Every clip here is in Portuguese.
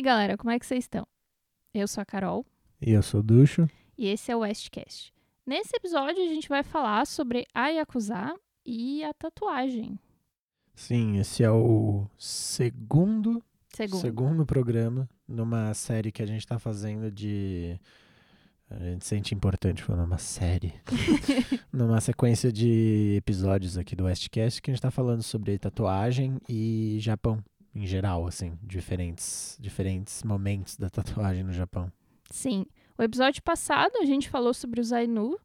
aí, galera, como é que vocês estão? Eu sou a Carol. E eu sou o Ducho. E esse é o Westcast. Nesse episódio, a gente vai falar sobre a Yakuza e a tatuagem. Sim, esse é o segundo, segundo, segundo programa numa série que a gente está fazendo de. A gente sente importante falando uma série. numa sequência de episódios aqui do Westcast que a gente está falando sobre tatuagem e Japão em geral, assim, diferentes, diferentes momentos da tatuagem no Japão. Sim. O episódio passado a gente falou sobre o Zainu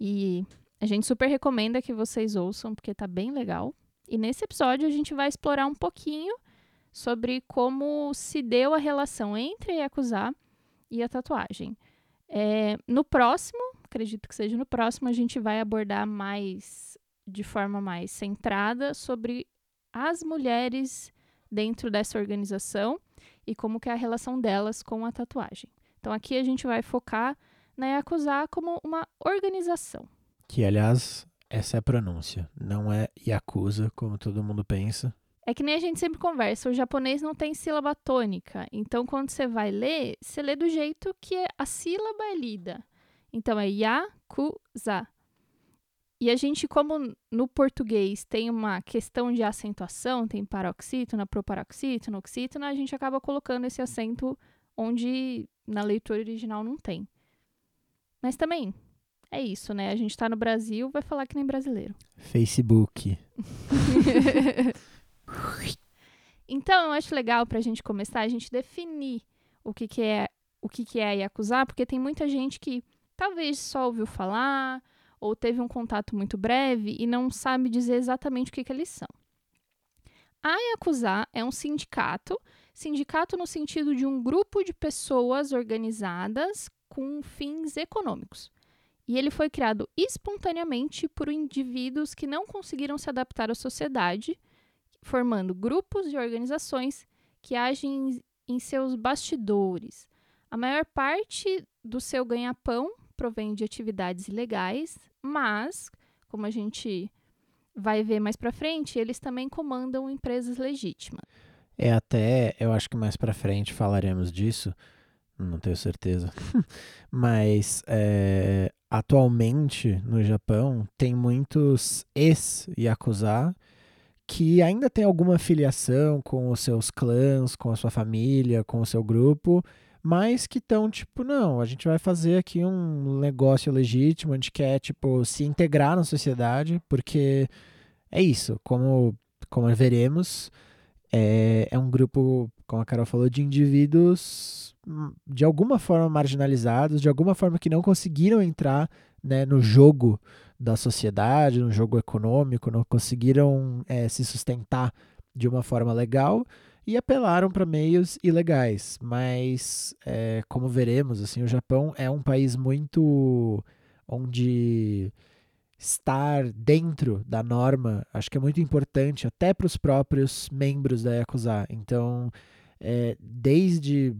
e a gente super recomenda que vocês ouçam porque tá bem legal. E nesse episódio a gente vai explorar um pouquinho sobre como se deu a relação entre a Yakuza e a tatuagem. É, no próximo, acredito que seja no próximo, a gente vai abordar mais de forma mais centrada sobre as mulheres dentro dessa organização e como que é a relação delas com a tatuagem. Então aqui a gente vai focar na Yakuza como uma organização. Que, aliás, essa é a pronúncia, não é Yakuza, como todo mundo pensa. É que nem a gente sempre conversa, o japonês não tem sílaba tônica. Então, quando você vai ler, você lê do jeito que a sílaba é lida. Então, é Yakuza. E a gente, como no português tem uma questão de acentuação, tem paroxítona, proparoxítona, oxítona, a gente acaba colocando esse acento onde na leitura original não tem. Mas também é isso, né? A gente tá no Brasil, vai falar que nem brasileiro. Facebook. então, eu acho legal pra gente começar a gente definir o que, que é o que, que é Yakuza, porque tem muita gente que talvez só ouviu falar ou teve um contato muito breve e não sabe dizer exatamente o que, que eles são. A Yakuza é um sindicato, sindicato no sentido de um grupo de pessoas organizadas com fins econômicos. E ele foi criado espontaneamente por indivíduos que não conseguiram se adaptar à sociedade, formando grupos e organizações que agem em seus bastidores. A maior parte do seu ganha-pão provém de atividades ilegais, mas, como a gente vai ver mais para frente, eles também comandam empresas legítimas. É até, eu acho que mais para frente falaremos disso, não tenho certeza, mas é, atualmente no Japão tem muitos ex-yakuza que ainda tem alguma filiação com os seus clãs, com a sua família, com o seu grupo, mas que estão tipo, não, a gente vai fazer aqui um negócio legítimo, a gente quer tipo se integrar na sociedade, porque é isso, como como veremos, é, é um grupo, como a Carol falou, de indivíduos hum, de alguma forma marginalizados, de alguma forma que não conseguiram entrar né, no jogo da sociedade, no jogo econômico, não conseguiram é, se sustentar de uma forma legal e apelaram para meios ilegais. Mas, é, como veremos, assim, o Japão é um país muito onde estar dentro da norma acho que é muito importante até para os próprios membros da Yakuza. Então, é, desde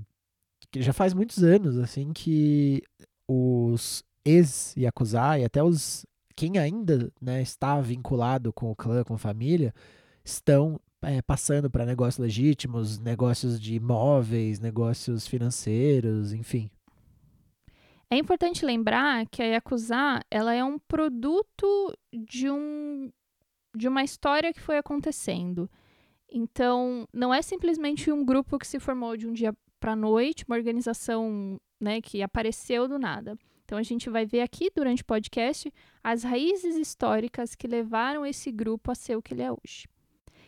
que já faz muitos anos assim que os ex-Yakuza e até os quem ainda né, está vinculado com o clã, com a família, estão é, passando para negócios legítimos, negócios de imóveis, negócios financeiros, enfim. É importante lembrar que a Yakuza ela é um produto de, um, de uma história que foi acontecendo. Então, não é simplesmente um grupo que se formou de um dia para noite, uma organização né, que apareceu do nada. Então, a gente vai ver aqui durante o podcast as raízes históricas que levaram esse grupo a ser o que ele é hoje.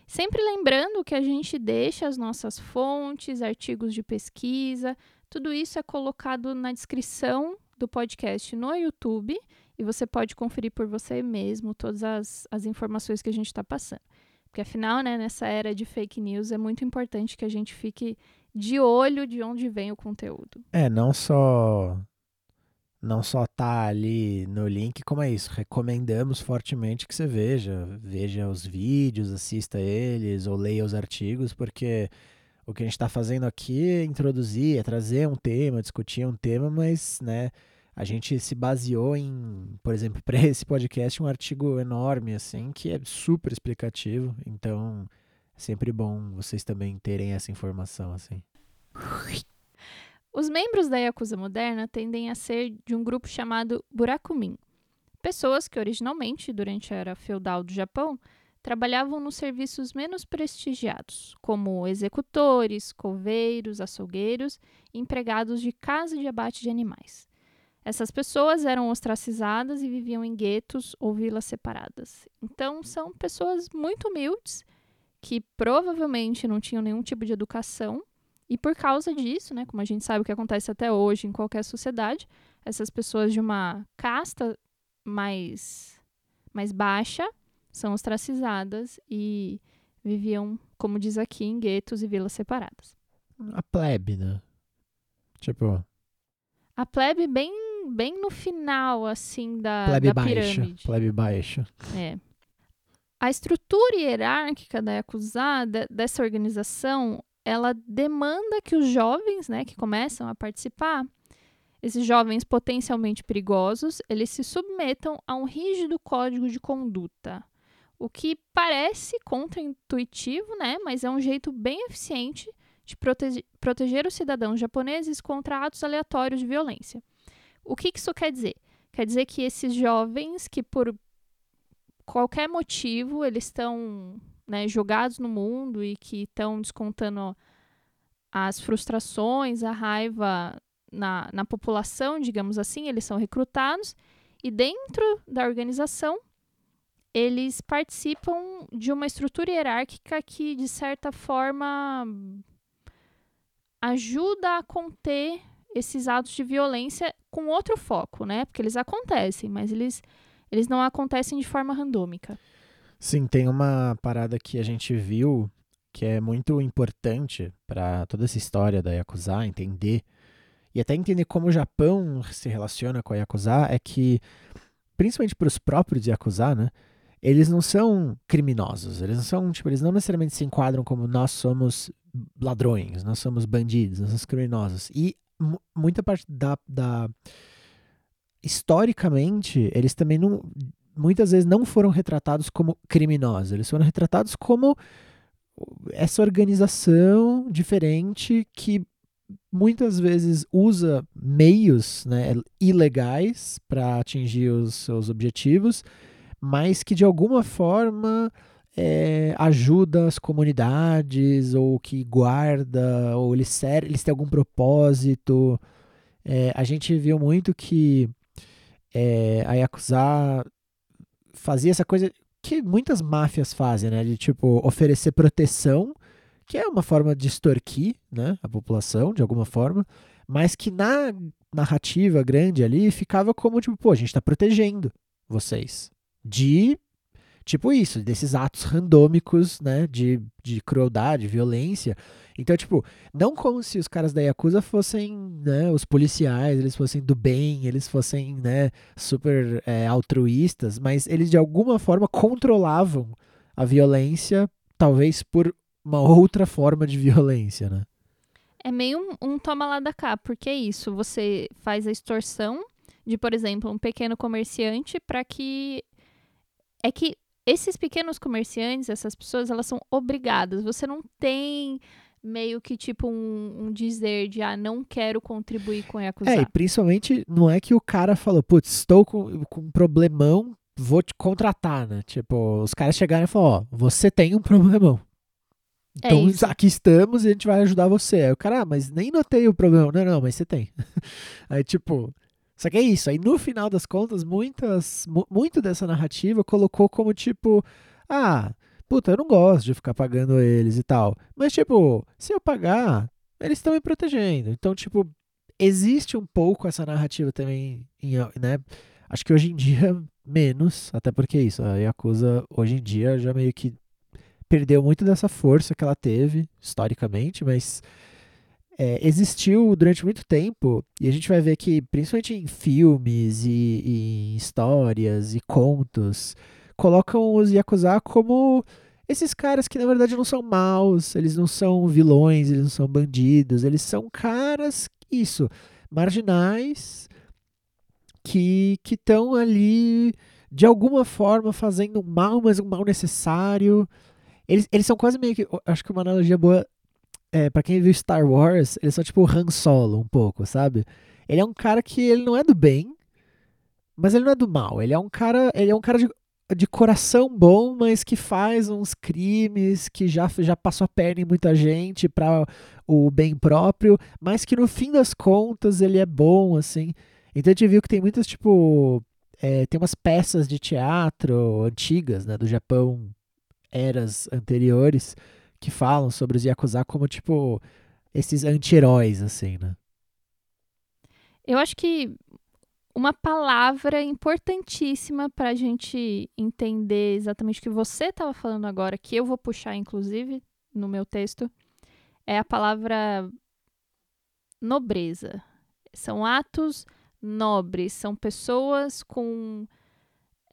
Sempre lembrando que a gente deixa as nossas fontes, artigos de pesquisa, tudo isso é colocado na descrição do podcast no YouTube e você pode conferir por você mesmo todas as, as informações que a gente está passando. Porque afinal, né, nessa era de fake news, é muito importante que a gente fique de olho de onde vem o conteúdo. É, não só não só tá ali no link, como é isso, recomendamos fortemente que você veja, veja os vídeos, assista eles ou leia os artigos, porque o que a gente está fazendo aqui é introduzir, é trazer um tema, discutir um tema, mas, né, a gente se baseou em, por exemplo, para esse podcast, um artigo enorme, assim, que é super explicativo, então é sempre bom vocês também terem essa informação, assim. Os membros da Yakuza moderna tendem a ser de um grupo chamado Burakumin, pessoas que originalmente, durante a era feudal do Japão, trabalhavam nos serviços menos prestigiados, como executores, coveiros, açougueiros empregados de casa de abate de animais. Essas pessoas eram ostracizadas e viviam em guetos ou vilas separadas. Então, são pessoas muito humildes que provavelmente não tinham nenhum tipo de educação. E por causa disso, né, como a gente sabe o que acontece até hoje em qualquer sociedade, essas pessoas de uma casta mais, mais baixa são ostracizadas e viviam, como diz aqui, em guetos e vilas separadas. A plebe, né? Tipo. A plebe bem bem no final, assim, da, plebe da baixa, pirâmide. Plebe baixa. É. A estrutura hierárquica da Yakuza, dessa organização, ela demanda que os jovens, né, que começam a participar, esses jovens potencialmente perigosos, eles se submetam a um rígido código de conduta. O que parece contraintuitivo, né, mas é um jeito bem eficiente de protege proteger os cidadãos japoneses contra atos aleatórios de violência. O que, isso quer dizer? Quer dizer que esses jovens que por qualquer motivo eles estão né, jogados no mundo e que estão descontando as frustrações, a raiva na, na população, digamos assim, eles são recrutados e dentro da organização eles participam de uma estrutura hierárquica que, de certa forma, ajuda a conter esses atos de violência com outro foco, né? Porque eles acontecem, mas eles, eles não acontecem de forma randômica. Sim, tem uma parada que a gente viu que é muito importante para toda essa história da Yakuza entender e até entender como o Japão se relaciona com a Yakuza é que principalmente para os próprios Yakuza, né? Eles não são criminosos, eles não são, tipo, eles não necessariamente se enquadram como nós somos ladrões, nós somos bandidos, nós somos criminosos. E muita parte da, da. Historicamente, eles também não. Muitas vezes não foram retratados como criminosos, eles foram retratados como essa organização diferente que muitas vezes usa meios né, ilegais para atingir os seus objetivos, mas que de alguma forma é, ajuda as comunidades, ou que guarda, ou eles, ser, eles têm algum propósito. É, a gente viu muito que é, a Yakuza fazia essa coisa que muitas máfias fazem, né? De tipo oferecer proteção, que é uma forma de extorquir né, a população, de alguma forma, mas que na narrativa grande ali ficava como tipo, pô, a gente está protegendo vocês de Tipo isso, desses atos randômicos, né, de, de crueldade, violência. Então, tipo, não como se os caras da Yakuza fossem, né, os policiais, eles fossem do bem, eles fossem, né, super é, altruístas, mas eles de alguma forma controlavam a violência, talvez por uma outra forma de violência, né? É meio um, um toma lá da cá, porque é isso, você faz a extorsão de, por exemplo, um pequeno comerciante para que é que esses pequenos comerciantes, essas pessoas, elas são obrigadas. Você não tem meio que tipo um, um, dizer de ah, não quero contribuir com a Yakuza. É, e principalmente não é que o cara falou, putz, estou com, com um problemão, vou te contratar, né? Tipo, os caras chegaram e falaram, ó, você tem um problemão. É então é aqui estamos e a gente vai ajudar você. Aí o cara, ah, mas nem notei o problema. Não, não, mas você tem. Aí, tipo, só que é isso. Aí no final das contas, muitas, muito dessa narrativa colocou como tipo, ah, puta, eu não gosto de ficar pagando eles e tal. Mas tipo, se eu pagar, eles estão me protegendo. Então, tipo, existe um pouco essa narrativa também, né? Acho que hoje em dia menos, até porque é isso, a Yakuza hoje em dia já meio que perdeu muito dessa força que ela teve historicamente, mas é, existiu durante muito tempo, e a gente vai ver que, principalmente em filmes e, e em histórias e contos, colocam os Yakuza como esses caras que na verdade não são maus, eles não são vilões, eles não são bandidos, eles são caras, isso, marginais, que estão ali de alguma forma fazendo mal, mas um mal necessário. Eles, eles são quase meio que. Acho que uma analogia boa é, para quem viu Star Wars, ele é só tipo Han Solo um pouco, sabe? Ele é um cara que ele não é do bem, mas ele não é do mal. Ele é um cara, ele é um cara de, de coração bom, mas que faz uns crimes, que já, já passou a perna em muita gente para o bem próprio, mas que no fim das contas ele é bom, assim. Então a gente viu que tem muitas, tipo, é, tem umas peças de teatro antigas, né, do Japão, eras anteriores, que falam sobre os Yakuza como, tipo, esses anti-heróis, assim, né? Eu acho que uma palavra importantíssima para a gente entender exatamente o que você estava falando agora, que eu vou puxar, inclusive, no meu texto, é a palavra nobreza. São atos nobres, são pessoas com.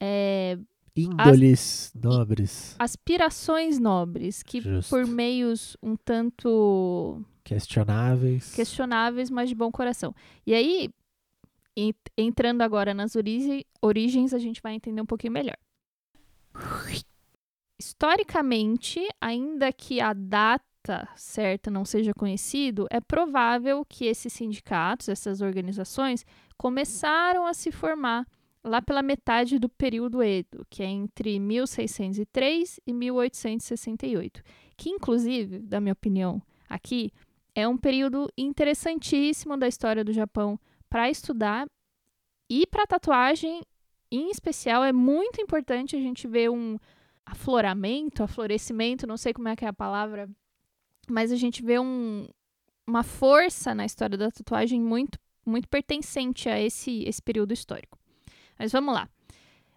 É, Índoles as, nobres. Aspirações nobres, que Justo. por meios um tanto. Questionáveis. Questionáveis, mas de bom coração. E aí, entrando agora nas origens, a gente vai entender um pouquinho melhor. Historicamente, ainda que a data certa não seja conhecido, é provável que esses sindicatos, essas organizações, começaram a se formar lá pela metade do período Edo, que é entre 1603 e 1868, que inclusive, da minha opinião, aqui é um período interessantíssimo da história do Japão para estudar e para tatuagem em especial é muito importante a gente ver um afloramento, aflorescimento, não sei como é que é a palavra, mas a gente vê um, uma força na história da tatuagem muito muito pertencente a esse esse período histórico. Mas vamos lá.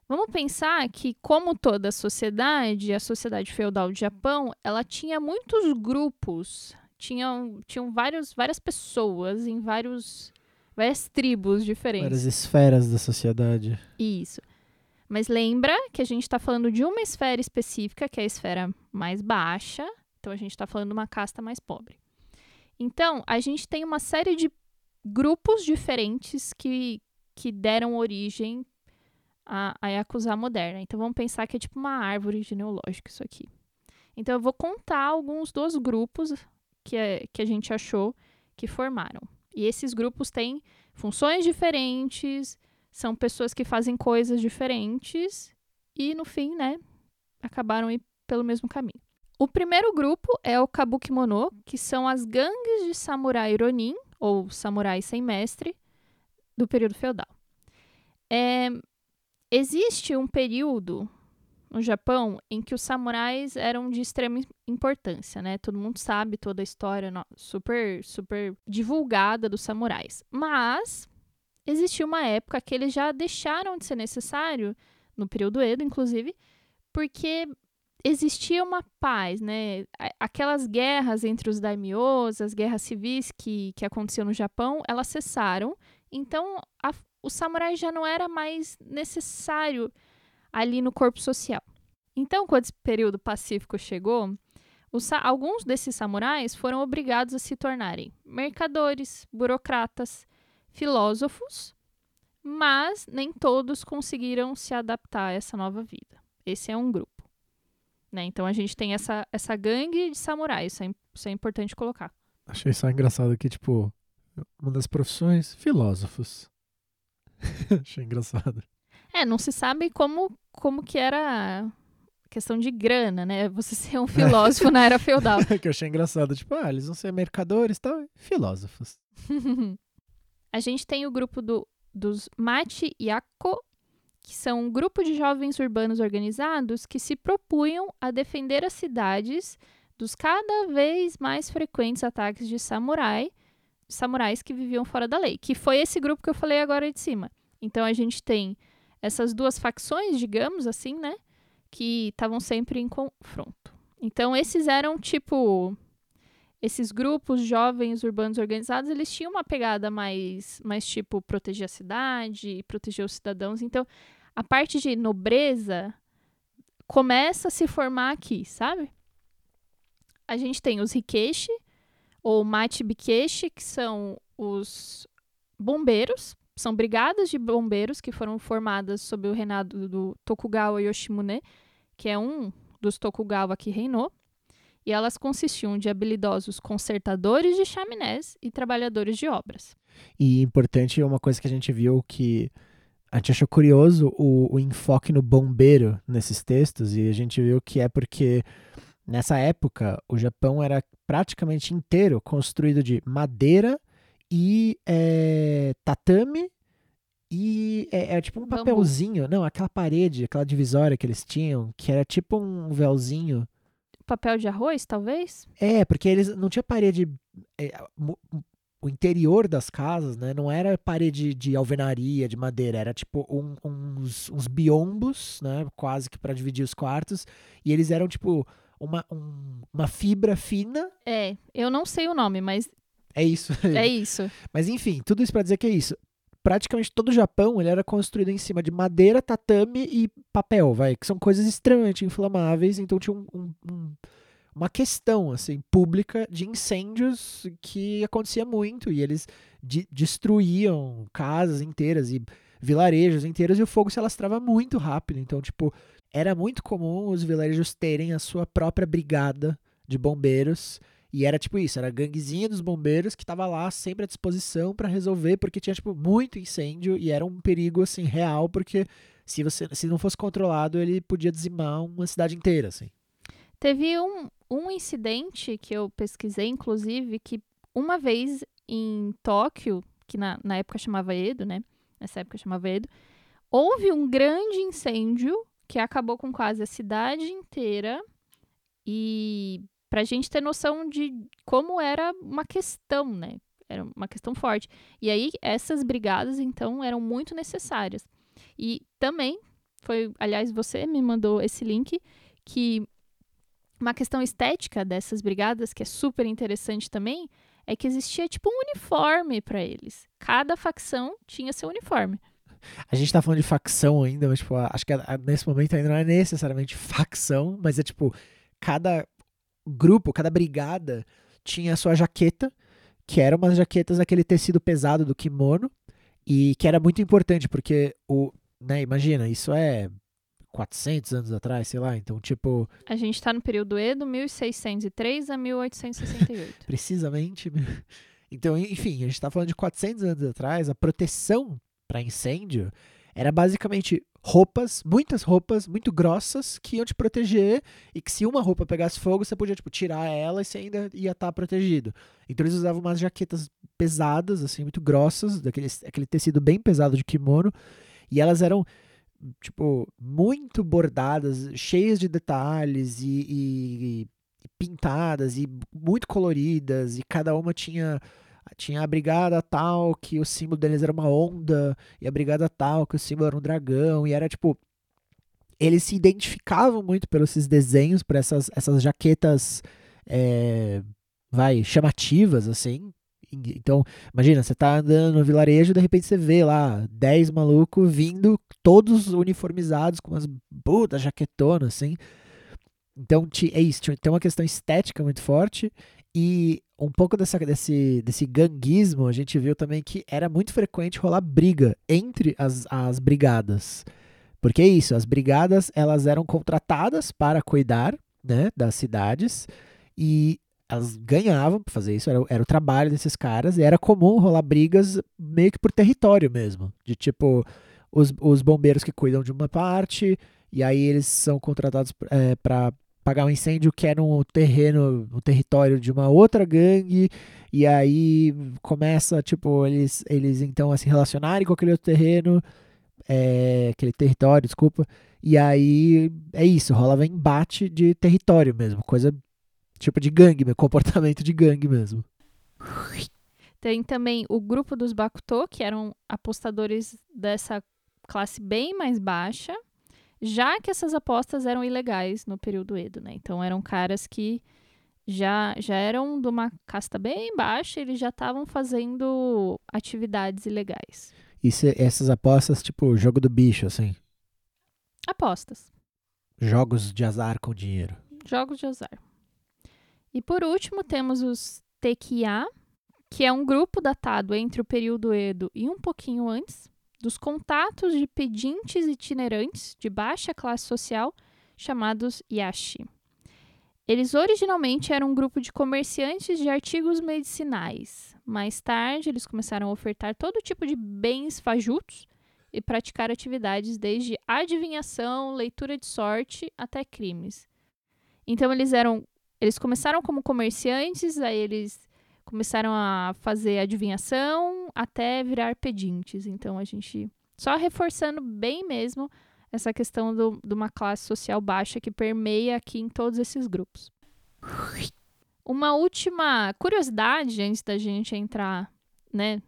Vamos pensar que, como toda a sociedade, a sociedade feudal do Japão, ela tinha muitos grupos, tinham, tinham vários, várias pessoas em vários várias tribos diferentes. Várias esferas da sociedade. Isso. Mas lembra que a gente está falando de uma esfera específica, que é a esfera mais baixa. Então a gente está falando de uma casta mais pobre. Então, a gente tem uma série de grupos diferentes que, que deram origem à, à Yakuza moderna. Então vamos pensar que é tipo uma árvore genealógica isso aqui. Então eu vou contar alguns dos grupos que, é, que a gente achou que formaram. E esses grupos têm funções diferentes, são pessoas que fazem coisas diferentes e, no fim, né, acabaram pelo mesmo caminho. O primeiro grupo é o Kabukimono, que são as gangues de samurai ronin, ou samurai sem mestre, do período feudal. É, existe um período no Japão em que os samurais eram de extrema importância, né? Todo mundo sabe toda a história super, super divulgada dos samurais. Mas existiu uma época que eles já deixaram de ser necessário, no período Edo, inclusive, porque existia uma paz, né? Aquelas guerras entre os daimyos, as guerras civis que, que aconteciam no Japão, elas cessaram. Então, a, o samurai já não era mais necessário ali no corpo social. Então, quando esse período pacífico chegou, os, alguns desses samurais foram obrigados a se tornarem mercadores, burocratas, filósofos, mas nem todos conseguiram se adaptar a essa nova vida. Esse é um grupo. Né? Então a gente tem essa, essa gangue de samurais, isso é, isso é importante colocar. Achei só engraçado que, tipo, uma das profissões, filósofos. Achei engraçado. É, não se sabe como, como que era questão de grana, né? Você ser um filósofo na era feudal. que eu achei engraçado. Tipo, ah, eles vão ser mercadores e tal, filósofos. a gente tem o grupo do, dos Mati Yako, que são um grupo de jovens urbanos organizados que se propunham a defender as cidades dos cada vez mais frequentes ataques de samurai, samurais que viviam fora da lei, que foi esse grupo que eu falei agora de cima. Então a gente tem essas duas facções, digamos assim, né? Que estavam sempre em confronto. Então, esses eram tipo. Esses grupos jovens urbanos organizados, eles tinham uma pegada mais, mais tipo proteger a cidade, proteger os cidadãos. Então, a parte de nobreza começa a se formar aqui, sabe? A gente tem os Rikeshi, ou Machibikeshi, que são os bombeiros, são brigadas de bombeiros que foram formadas sob o reinado do Tokugawa Yoshimune, que é um dos Tokugawa que reinou. e elas consistiam de habilidosos consertadores de chaminés e trabalhadores de obras. E importante, uma coisa que a gente viu que a gente achou curioso o, o enfoque no bombeiro nesses textos, e a gente viu que é porque nessa época o Japão era praticamente inteiro construído de madeira e é, tatame e é, é, tipo um Bambu. papelzinho, não, aquela parede, aquela divisória que eles tinham, que era tipo um véuzinho. Papel de arroz, talvez? É, porque eles não tinha parede. é, o interior das casas, né? Não era parede de alvenaria, de madeira, era tipo um- uns, uns biombos, né? Quase que para dividir os quartos. E eles eram tipo uma, um- uma fibra fina. É, eu não sei o nome, mas É isso. é isso. Mas enfim, tudo isso para dizer que é isso. Praticamente todo o Japão ele era construído em cima de madeira, tatame e papel, vai, que são coisas extremamente inflamáveis. Então tinha um- um- um- uma questão assim pública de incêndios que acontecia muito e eles de- destruíam casas inteiras e vilarejos inteiros e o fogo se alastrava muito rápido. Então tipo era muito comum os vilarejos terem a sua própria brigada de bombeiros e era tipo isso, era a ganguezinha dos bombeiros que tava lá sempre à disposição para resolver, porque tinha tipo muito incêndio e era um perigo assim real, porque se você se não fosse controlado, ele podia dizimar uma cidade inteira, assim. Teve um, um incidente que eu pesquisei, inclusive, que uma vez em Tóquio, que na, na época chamava Edo, né? Nessa época chamava Edo, houve um grande incêndio que acabou com quase a cidade inteira. E pra gente ter noção de como era uma questão, né? Era uma questão forte. E aí, essas brigadas, então, eram muito necessárias. E também, foi, aliás, você me mandou esse link, que uma questão estética dessas brigadas, que é super interessante também, é que existia tipo um uniforme para eles. Cada facção tinha seu uniforme. A gente tá falando de facção ainda, mas tipo, acho que nesse momento ainda não é necessariamente facção, mas é tipo cada grupo, cada brigada tinha a sua jaqueta, que eram umas jaquetas daquele tecido pesado do kimono, e que era muito importante, porque o, né, imagina, isso é 400 anos atrás, sei lá, então tipo, A gente tá no período Edo, 1603 a 1868. precisamente. Então, enfim, a gente tá falando de 400 anos atrás, a proteção para incêndio era basicamente roupas, muitas roupas muito grossas que iam te proteger e que se uma roupa pegasse fogo, você podia tipo tirar ela e você ainda ia estar protegido. Então eles usavam umas jaquetas pesadas, assim, muito grossas, daquele aquele tecido bem pesado de kimono, e elas eram tipo muito bordadas, cheias de detalhes e, e- e pintadas e muito coloridas e cada uma tinha tinha a brigada tal que o símbolo deles era uma onda e a brigada tal que o símbolo era um dragão e era tipo eles se identificavam muito pelos esses desenhos por essas essas jaquetas é, vai chamativas assim. E- então imagina você tá andando no vilarejo de repente você vê lá 10 malucos vindo todos uniformizados com umas putas jaquetonas assim. Então é isso, tem uma questão estética muito forte e um pouco dessa, desse, desse ganguismo a gente viu também que era muito frequente rolar briga entre as, as brigadas. Porque é isso, as brigadas elas eram contratadas para cuidar né, das cidades e elas ganhavam para fazer isso, era, era o trabalho desses caras e era comum rolar brigas meio que por território mesmo. De tipo, os, os bombeiros que cuidam de uma parte e aí eles são contratados para pagar um incêndio que é no terreno, no território de uma outra gangue, e aí começa, tipo, eles, eles então a se relacionarem com aquele outro terreno, é, aquele território, desculpa, e aí é isso, rolava embate de território mesmo, coisa tipo de gangue, mesmo, comportamento de gangue mesmo. Tem também o grupo dos Bakuto, que eram apostadores dessa classe bem mais baixa, já que essas apostas eram ilegais no período Edo, né? Então eram caras que já, já eram de uma casta bem baixa, eles já estavam fazendo atividades ilegais. E se- essas apostas, tipo, jogo do bicho, assim, Apostas. jogos de azar com dinheiro. Jogos de azar. E por último, temos os Tekiya, que é um grupo datado entre o período Edo e um pouquinho antes, dos contatos de pedintes itinerantes de baixa classe social chamados Yashi. Eles originalmente eram um grupo de comerciantes de artigos medicinais. Mais tarde, eles começaram a ofertar todo tipo de bens fajutos e praticar atividades desde adivinhação, leitura de sorte até crimes. Então eles eram, eles começaram como comerciantes, aí eles começaram a fazer adivinhação até virar pedintes. Então a gente só reforçando bem mesmo essa questão do, de uma classe social baixa que permeia aqui em todos esses grupos. Uma última curiosidade antes da gente entrar, né,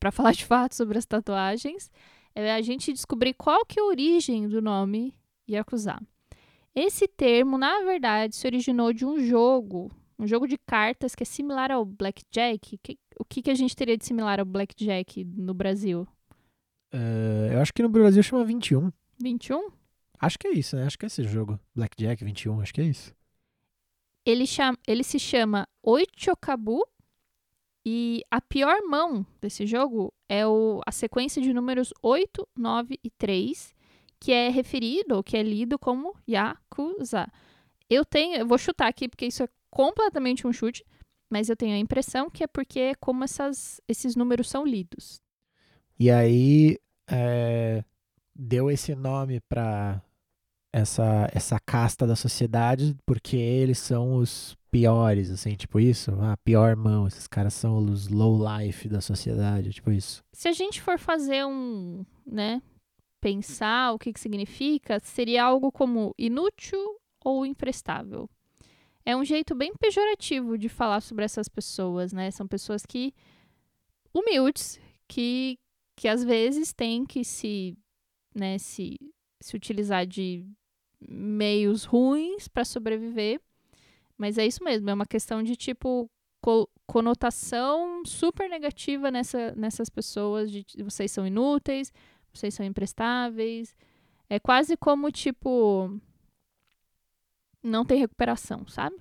para falar de fato sobre as tatuagens, é a gente descobrir qual que é a origem do nome Yakuza. Esse termo, na verdade, se originou de um jogo um jogo de cartas que é similar ao Blackjack. Que, o que, que a gente teria de similar ao Blackjack no Brasil? Uh, eu acho que no Brasil chama 21. 21? Acho que é isso, né? Acho que é esse jogo. Blackjack 21, acho que é isso. Ele, chama, ele se chama Oichokabu e a pior mão desse jogo é o, a sequência de números 8, 9 e 3, que é referido ou que é lido como Yakuza. Eu tenho, eu vou chutar aqui porque isso é completamente um chute, mas eu tenho a impressão que é porque é como essas, esses números são lidos. E aí é, deu esse nome para essa, essa casta da sociedade porque eles são os piores, assim, tipo isso, a ah, pior mão, esses caras são os low life da sociedade, tipo isso. Se a gente for fazer um, né, pensar o que, que significa, seria algo como inútil ou imprestável é um jeito bem pejorativo de falar sobre essas pessoas, né? São pessoas que humildes, que, que às vezes têm que se, né, se, se utilizar de meios ruins para sobreviver. Mas é isso mesmo, é uma questão de tipo co conotação super negativa nessa, nessas pessoas de vocês são inúteis, vocês são imprestáveis. É quase como tipo não tem recuperação, sabe?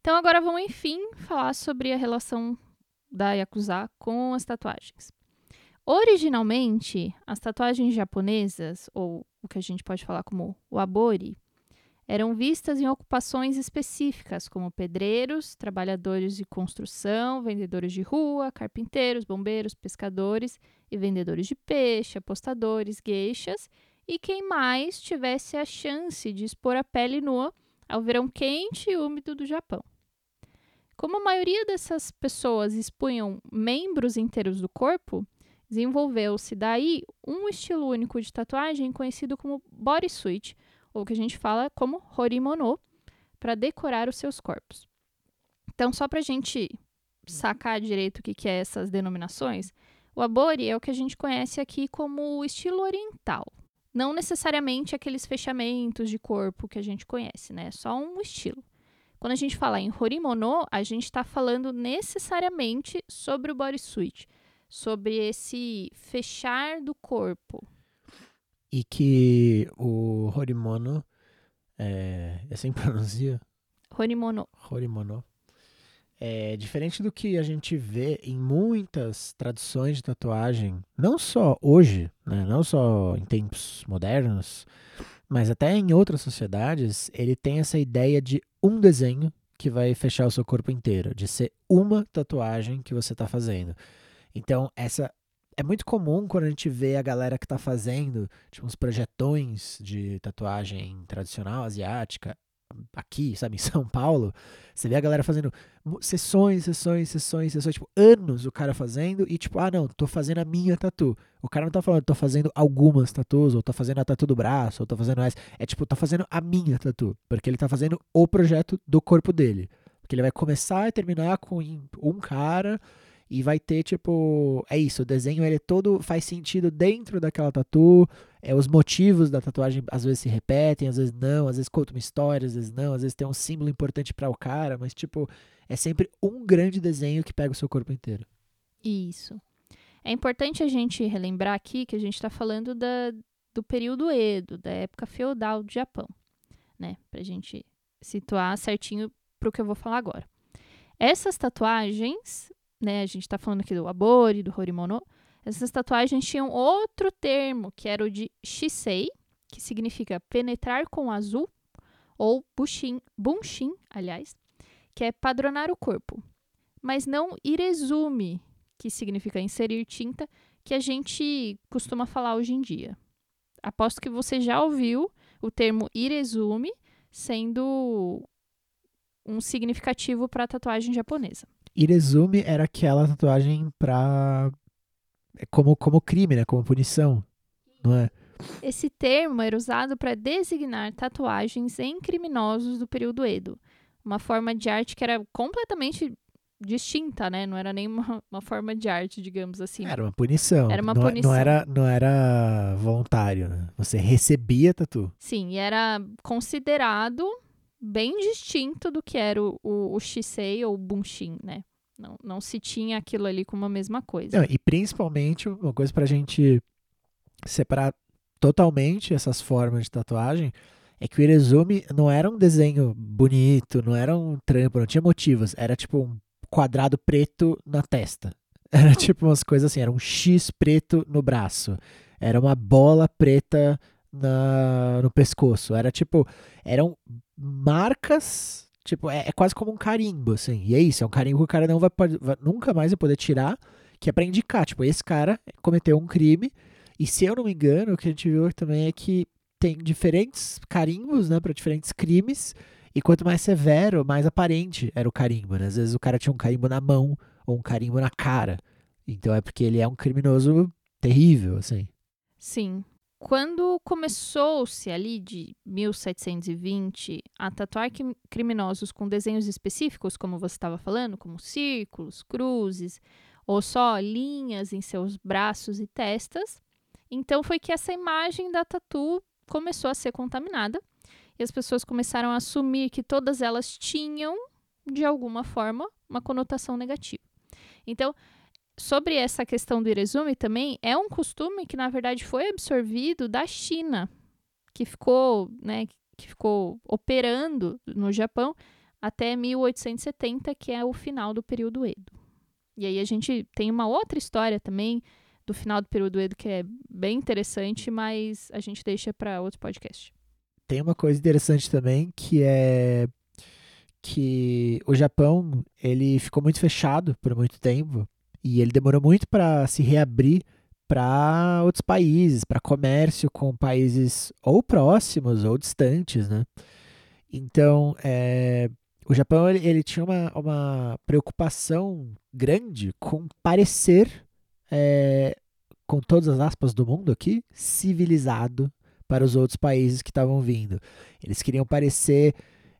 Então agora vamos, enfim, falar sobre a relação da Yakuza com as tatuagens. Originalmente, as tatuagens japonesas, ou o que a gente pode falar como o abori, eram vistas em ocupações específicas, como pedreiros, trabalhadores de construção, vendedores de rua, carpinteiros, bombeiros, pescadores e vendedores de peixe, apostadores, gueixas e quem mais tivesse a chance de expor a pele nua ao verão quente e úmido do Japão. Como a maioria dessas pessoas expunham membros inteiros do corpo, desenvolveu-se daí um estilo único de tatuagem conhecido como bodysuit, ou que a gente fala como horimono, para decorar os seus corpos. Então, só para a gente sacar direito o que, que é essas denominações, o abori é o que a gente conhece aqui como estilo oriental, não necessariamente aqueles fechamentos de corpo que a gente conhece, né? É só um estilo. Quando a gente fala em horimono, a gente está falando necessariamente sobre o bodysuit, sobre esse fechar do corpo. E que o horimono é, é assim pronuncia? Horimono. Horimono. É diferente do que a gente vê em muitas traduções de tatuagem, não só hoje, né, não só em tempos modernos, mas até em outras sociedades, ele tem essa ideia de um desenho que vai fechar o seu corpo inteiro, de ser uma tatuagem que você está fazendo. Então, essa é muito comum quando a gente vê a galera que está fazendo tipo, uns projetões de tatuagem tradicional asiática aqui, sabe, em São Paulo, você vê a galera fazendo sessões, sessões, sessões, sessões, tipo, anos o cara fazendo e tipo, ah, não, tô fazendo a minha tatu. O cara não tá falando, tô fazendo algumas tatus, ou tô fazendo a tatu do braço, ou tô fazendo essa. É tipo, tá fazendo a minha tatu, porque ele tá fazendo o projeto do corpo dele. Porque ele vai começar e terminar com um cara e vai ter, tipo, é isso, o desenho ele todo faz sentido dentro daquela tatu. É, os motivos da tatuagem às vezes se repetem, às vezes não, às vezes conta uma história, às vezes não, às vezes tem um símbolo importante para o cara, mas tipo, é sempre um grande desenho que pega o seu corpo inteiro. Isso. É importante a gente relembrar aqui que a gente está falando da, do período Edo, da época feudal do Japão, né? Pra gente situar certinho pro que eu vou falar agora. Essas tatuagens né? A gente está falando aqui do abori, do horimono. Essas tatuagens tinham outro termo, que era o de shisei, que significa penetrar com azul, ou bunshin, bunshin, aliás, que é padronar o corpo, mas não irezumi, que significa inserir tinta, que a gente costuma falar hoje em dia. Aposto que você já ouviu o termo irezumi sendo um significativo para a tatuagem japonesa. Irezumi era aquela tatuagem para como como crime, né, como punição, não é? Esse termo era usado para designar tatuagens em criminosos do período Edo, uma forma de arte que era completamente distinta, né? Não era nem uma, uma forma de arte, digamos assim. Era uma punição. Era uma não, punição. Não era, não era voluntário, né? Você recebia tatu. Sim, e era considerado bem distinto do que era o, o, o Shisei ou o Bunshin, né? Não, não se tinha aquilo ali como a mesma coisa. Não, e principalmente, uma coisa pra gente separar totalmente essas formas de tatuagem é que o Irezumi não era um desenho bonito, não era um trampo, não tinha motivos. Era tipo um quadrado preto na testa. Era tipo umas coisas assim, era um X preto no braço. Era uma bola preta na, no pescoço. Era tipo, eram marcas, tipo, é, é, quase como um carimbo, assim. E é isso, é um carimbo que o cara não vai, vai nunca mais vai poder tirar, que é pra indicar, tipo, esse cara cometeu um crime. E se eu não me engano, o que a gente viu também é que tem diferentes carimbos, né, para diferentes crimes. E quanto mais severo, mais aparente era o carimbo. Né? Às vezes o cara tinha um carimbo na mão ou um carimbo na cara. Então é porque ele é um criminoso terrível, assim. Sim. Quando começou-se ali de 1720 a tatuar criminosos com desenhos específicos, como você estava falando, como círculos, cruzes, ou só linhas em seus braços e testas, então foi que essa imagem da tatu começou a ser contaminada e as pessoas começaram a assumir que todas elas tinham, de alguma forma, uma conotação negativa. Então, sobre essa questão do Irezumi também, é um costume que, na verdade, foi absorvido da China, que ficou, né, que ficou operando no Japão até 1870, que é o final do período Edo. E aí a gente tem uma outra história também do final do período Edo que é bem interessante, mas a gente deixa para outro podcast. Tem uma coisa interessante também que é que o Japão ele ficou muito fechado por muito tempo e ele demorou muito para se reabrir para outros países, para comércio com países ou próximos ou distantes, né? Então, é, o Japão ele, ele tinha uma, uma, preocupação grande com parecer, é, com todas as aspas do mundo aqui, civilizado para os outros países que estavam vindo. Eles queriam parecer,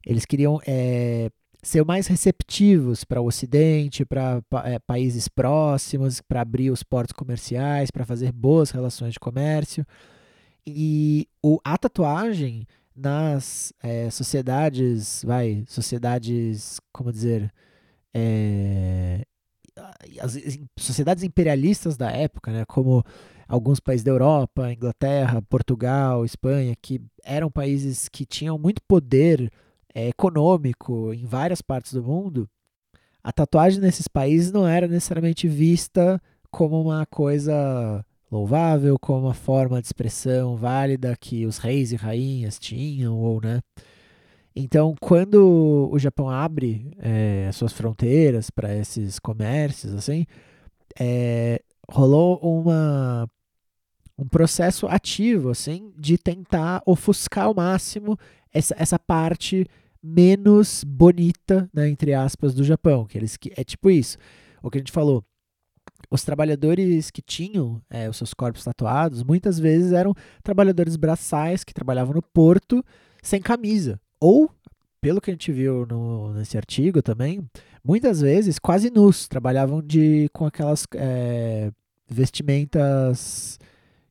eles queriam é, ser mais receptivos para o Ocidente, para é, países próximos, para abrir os portos comerciais, para fazer boas relações de comércio. E o, a tatuagem nas é, sociedades, vai, sociedades, como dizer, é, as sociedades imperialistas da época, né, como alguns países da Europa, Inglaterra, Portugal, Espanha, que eram países que tinham muito poder é, econômico em várias partes do mundo, a tatuagem nesses países não era necessariamente vista como uma coisa louvável, como uma forma de expressão válida que os reis e rainhas tinham, ou né? Então, quando o Japão abre é, suas fronteiras para esses comércios, assim, é, rolou uma um processo ativo, assim, de tentar ofuscar ao máximo essa, essa parte menos bonita, né, entre aspas, do Japão. Que eles que é tipo isso. O que a gente falou. Os trabalhadores que tinham é, os seus corpos tatuados, muitas vezes eram trabalhadores braçais que trabalhavam no porto sem camisa. Ou, pelo que a gente viu no, nesse artigo também, muitas vezes quase nus, trabalhavam de com aquelas é, vestimentas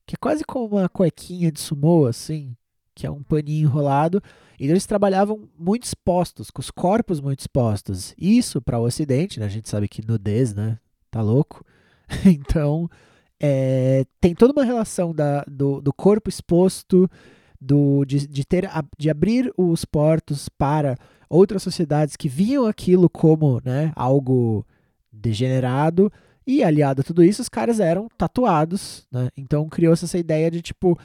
que é quase como uma cuequinha de sumô, assim, que é um paninho enrolado. E eles trabalhavam muito expostos, com os corpos muito expostos. Isso para o Ocidente, né? A gente sabe que nudez, né? Tá louco. então, é, tem toda uma relação da, do, do corpo exposto, do, de, de, ter, de abrir os portos para outras sociedades que viam aquilo como né, algo degenerado e aliado a tudo isso, os caras eram tatuados, né? Então criou-se essa ideia de tipo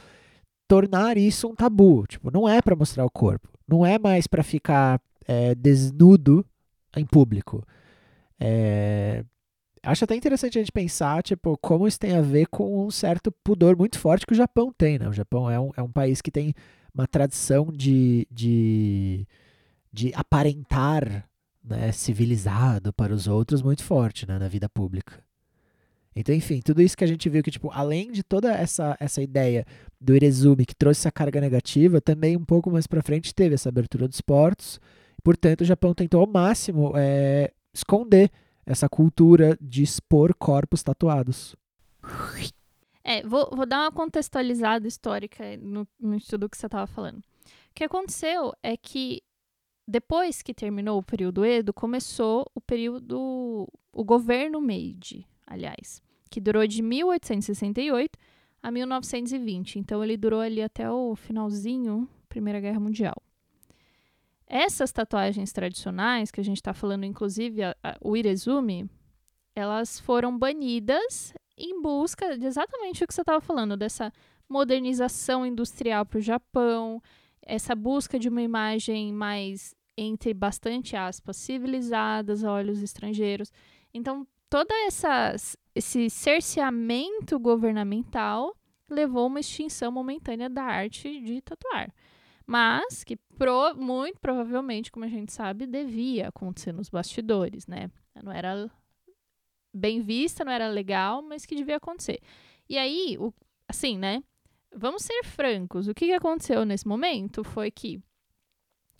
tornar isso um tabu, tipo, não é para mostrar o corpo. não é mais para ficar é, desnudo em público. É, acho até interessante a gente pensar, tipo, como isso tem a ver com um certo pudor muito forte que o Japão tem, né? O Japão é um, é um país que tem uma tradição de, de, de aparentar né, civilizado para os outros muito forte né, na vida pública. Então, enfim, tudo isso que a gente viu que, tipo, além de toda essa, essa ideia do Irezumi que trouxe essa carga negativa, também um pouco mais para frente teve essa abertura dos portos. Portanto, o Japão tentou ao máximo é, esconder essa cultura de expor corpos tatuados. É, vou, vou dar uma contextualizada histórica no, no estudo que você estava falando. O que aconteceu é que depois que terminou o período Edo, começou o período, o governo Meiji, aliás, que durou de 1868 a 1920. Então ele durou ali até o finalzinho, Primeira Guerra Mundial. Essas tatuagens tradicionais, que a gente está falando, inclusive a, a, o Irezumi, elas foram banidas em busca de exatamente o que você estava falando, dessa modernização industrial para o Japão, essa busca de uma imagem mais, entre bastante aspas, civilizadas a olhos estrangeiros. Então, todo essa, esse cerceamento governamental levou a uma extinção momentânea da arte de tatuar mas que pro, muito provavelmente, como a gente sabe, devia acontecer nos bastidores, né? Não era bem vista, não era legal, mas que devia acontecer. E aí, o, assim, né? Vamos ser francos. O que, que aconteceu nesse momento foi que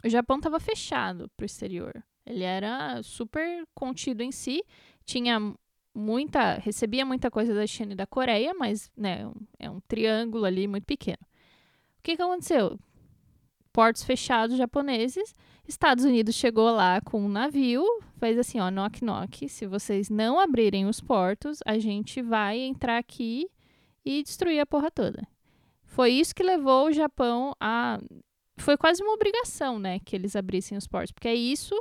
o Japão estava fechado para o exterior. Ele era super contido em si, tinha muita, recebia muita coisa da China e da Coreia, mas né, é um triângulo ali muito pequeno. O que, que aconteceu? portos fechados japoneses. Estados Unidos chegou lá com um navio, fez assim, ó, knock knock, se vocês não abrirem os portos, a gente vai entrar aqui e destruir a porra toda. Foi isso que levou o Japão a foi quase uma obrigação, né, que eles abrissem os portos, porque é isso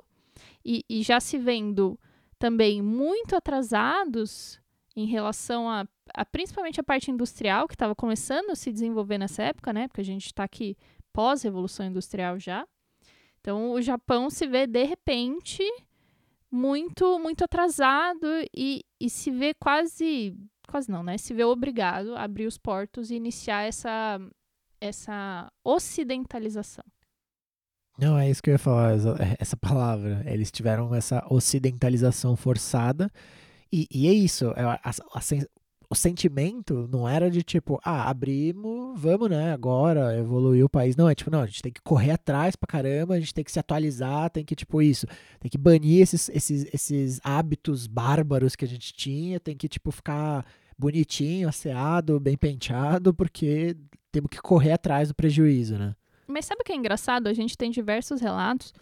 e, e já se vendo também muito atrasados em relação a, a principalmente a parte industrial que estava começando a se desenvolver nessa época, né? Porque a gente está aqui pós-revolução industrial já. Então, o Japão se vê, de repente, muito, muito atrasado e, e se vê quase, quase não, né? Se vê obrigado a abrir os portos e iniciar essa, essa ocidentalização. Não, é isso que eu ia falar, essa palavra. Eles tiveram essa ocidentalização forçada. E, e é isso, é a, a, o sentimento não era de tipo, ah, abrimos, vamos, né, agora, evoluir o país. Não, é tipo, não, a gente tem que correr atrás pra caramba, a gente tem que se atualizar, tem que, tipo, isso, tem que banir esses, esses, esses hábitos bárbaros que a gente tinha, tem que, tipo, ficar bonitinho, asseado, bem penteado, porque temos que correr atrás do prejuízo, né? Mas sabe o que é engraçado? A gente tem diversos relatos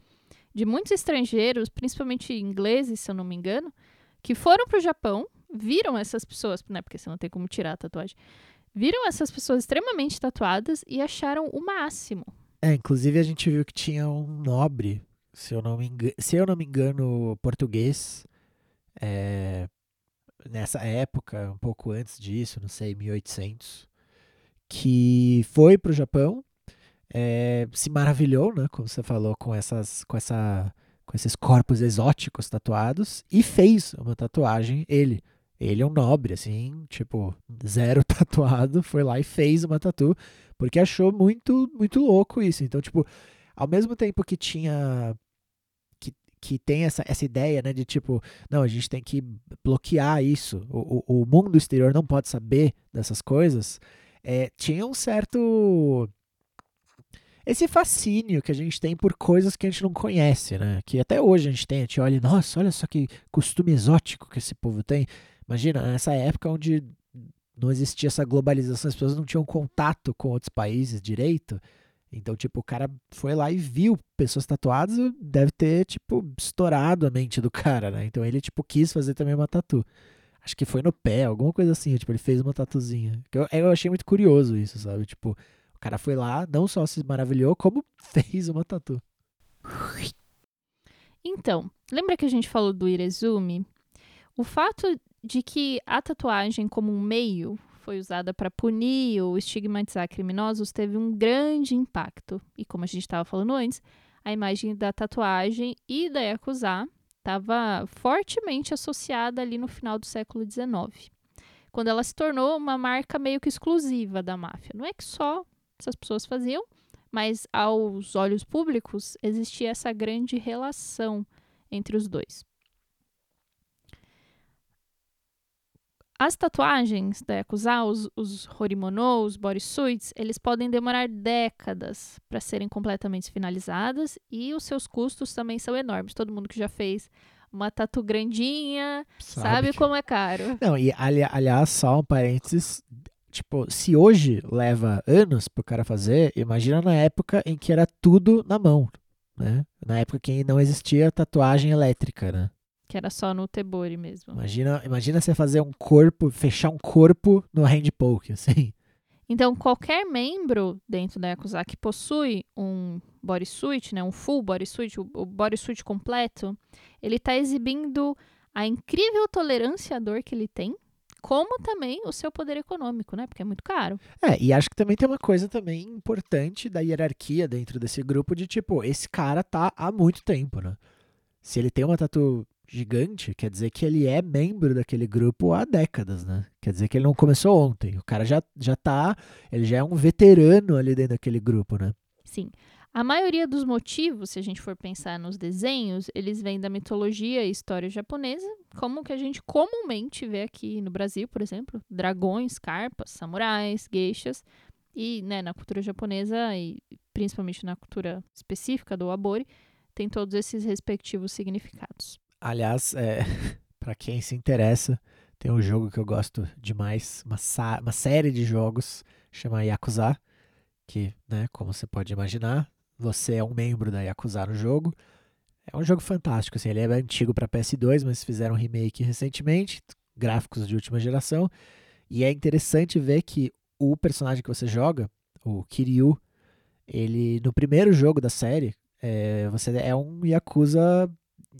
de muitos estrangeiros, principalmente ingleses, se eu não me engano, que foram pro Japão viram essas pessoas, né? Porque você não tem como tirar a tatuagem. Viram essas pessoas extremamente tatuadas e acharam o máximo. É, inclusive a gente viu que tinha um nobre, se eu não me engano, se eu não me engano português, é, nessa época, um pouco antes disso, não sei, 1800, que foi para o Japão, é, se maravilhou, né, como você falou, com essas, com essa, com esses corpos exóticos tatuados e fez uma tatuagem ele ele é um nobre, assim, tipo, zero tatuado, foi lá e fez uma tatu, porque achou muito, muito louco isso. Então, tipo, ao mesmo tempo que tinha. que, tem essa, essa ideia, né, de tipo, não, a gente tem que bloquear isso, o, o, o mundo exterior não pode saber dessas coisas, é, tinha um certo esse fascínio que a gente tem por coisas que a gente não conhece, né? Que até hoje a gente tem, a gente olha, nossa, olha só que costume exótico que esse povo tem. Imagina, nessa época onde não existia essa globalização, as pessoas não tinham contato com outros países direito. Então, tipo, o cara foi lá e viu pessoas tatuadas, deve ter, tipo, estourado a mente do cara, né? Então ele, tipo, quis fazer também uma tatu. Acho que foi no pé, alguma coisa assim. Tipo, ele fez uma tatuzinha. Eu, eu achei muito curioso isso, sabe? Tipo, o cara foi lá, não só se maravilhou, como fez uma tatu. Então, lembra que a gente falou do Irezumi? O fato de que a tatuagem como um meio foi usada para punir ou estigmatizar criminosos teve um grande impacto. E como a gente estava falando antes, a imagem da tatuagem e da Yakuza estava fortemente associada ali no final do século XIX, quando ela se tornou uma marca meio que exclusiva da máfia. Não é que só essas pessoas faziam, mas aos olhos públicos existia essa grande relação entre os dois. As tatuagens da Yakuza, os, os horimono, os bodysuits, eles podem demorar décadas para serem completamente finalizadas e os seus custos também são enormes. Todo mundo que já fez uma tatu grandinha sabe, sabe que... como é caro. Não, e ali, aliás, só um parênteses, tipo, se hoje leva anos pro cara fazer, imagina na época em que era tudo na mão, né? Na época que não existia tatuagem elétrica, né? Que era só no Tebori mesmo. Imagina, imagina você fazer um corpo, fechar um corpo no hand poke, assim. Então, qualquer membro dentro da Yakuza que possui um bodysuit, né, um full bodysuit, o, o bodysuit completo, ele está exibindo a incrível tolerância à dor que ele tem, como também o seu poder econômico, né? Porque é muito caro. É, e acho que também tem uma coisa também importante da hierarquia dentro desse grupo de tipo, esse cara tá há muito tempo, né? Se ele tem uma tatu gigante, quer dizer que ele é membro daquele grupo há décadas, né? Quer dizer que ele não começou ontem. O cara já, já tá, ele já é um veterano ali dentro daquele grupo, né? Sim. A maioria dos motivos, se a gente for pensar nos desenhos, eles vêm da mitologia e história japonesa, como que a gente comumente vê aqui no Brasil, por exemplo, dragões, carpas, samurais, geishas, e né, na cultura japonesa e principalmente na cultura específica do abori, tem todos esses respectivos significados. Aliás, é, para quem se interessa, tem um jogo que eu gosto demais, uma, uma série de jogos, chama Yakuza, que, né, como você pode imaginar, você é um membro da Yakuza no jogo. É um jogo fantástico, assim, ele é antigo para PS2, mas fizeram um remake recentemente, gráficos de última geração, e é interessante ver que o personagem que você joga, o Kiryu, ele no primeiro jogo da série, é, você é um Yakuza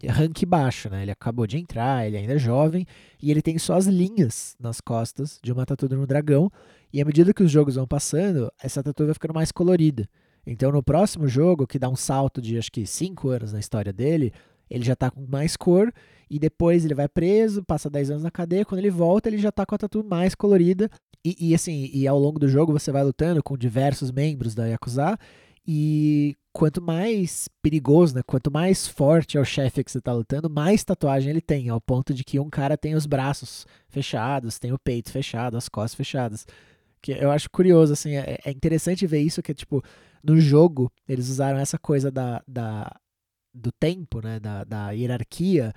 rank baixo, né? Ele acabou de entrar, ele ainda é jovem e ele tem só as linhas nas costas de uma tatu no dragão. E à medida que os jogos vão passando, essa tatu vai ficando mais colorida. Então no próximo jogo, que dá um salto de acho que 5 anos na história dele, ele já tá com mais cor e depois ele vai preso, passa 10 anos na cadeia, quando ele volta ele já tá com a tatu mais colorida. E, e assim, e ao longo do jogo você vai lutando com diversos membros da Yakuza e quanto mais perigoso, né? Quanto mais forte é o chefe que você tá lutando, mais tatuagem ele tem, ao ponto de que um cara tem os braços fechados, tem o peito fechado, as costas fechadas. Que eu acho curioso, assim, é, é interessante ver isso, que tipo, no jogo eles usaram essa coisa da, da do tempo, né? Da, da hierarquia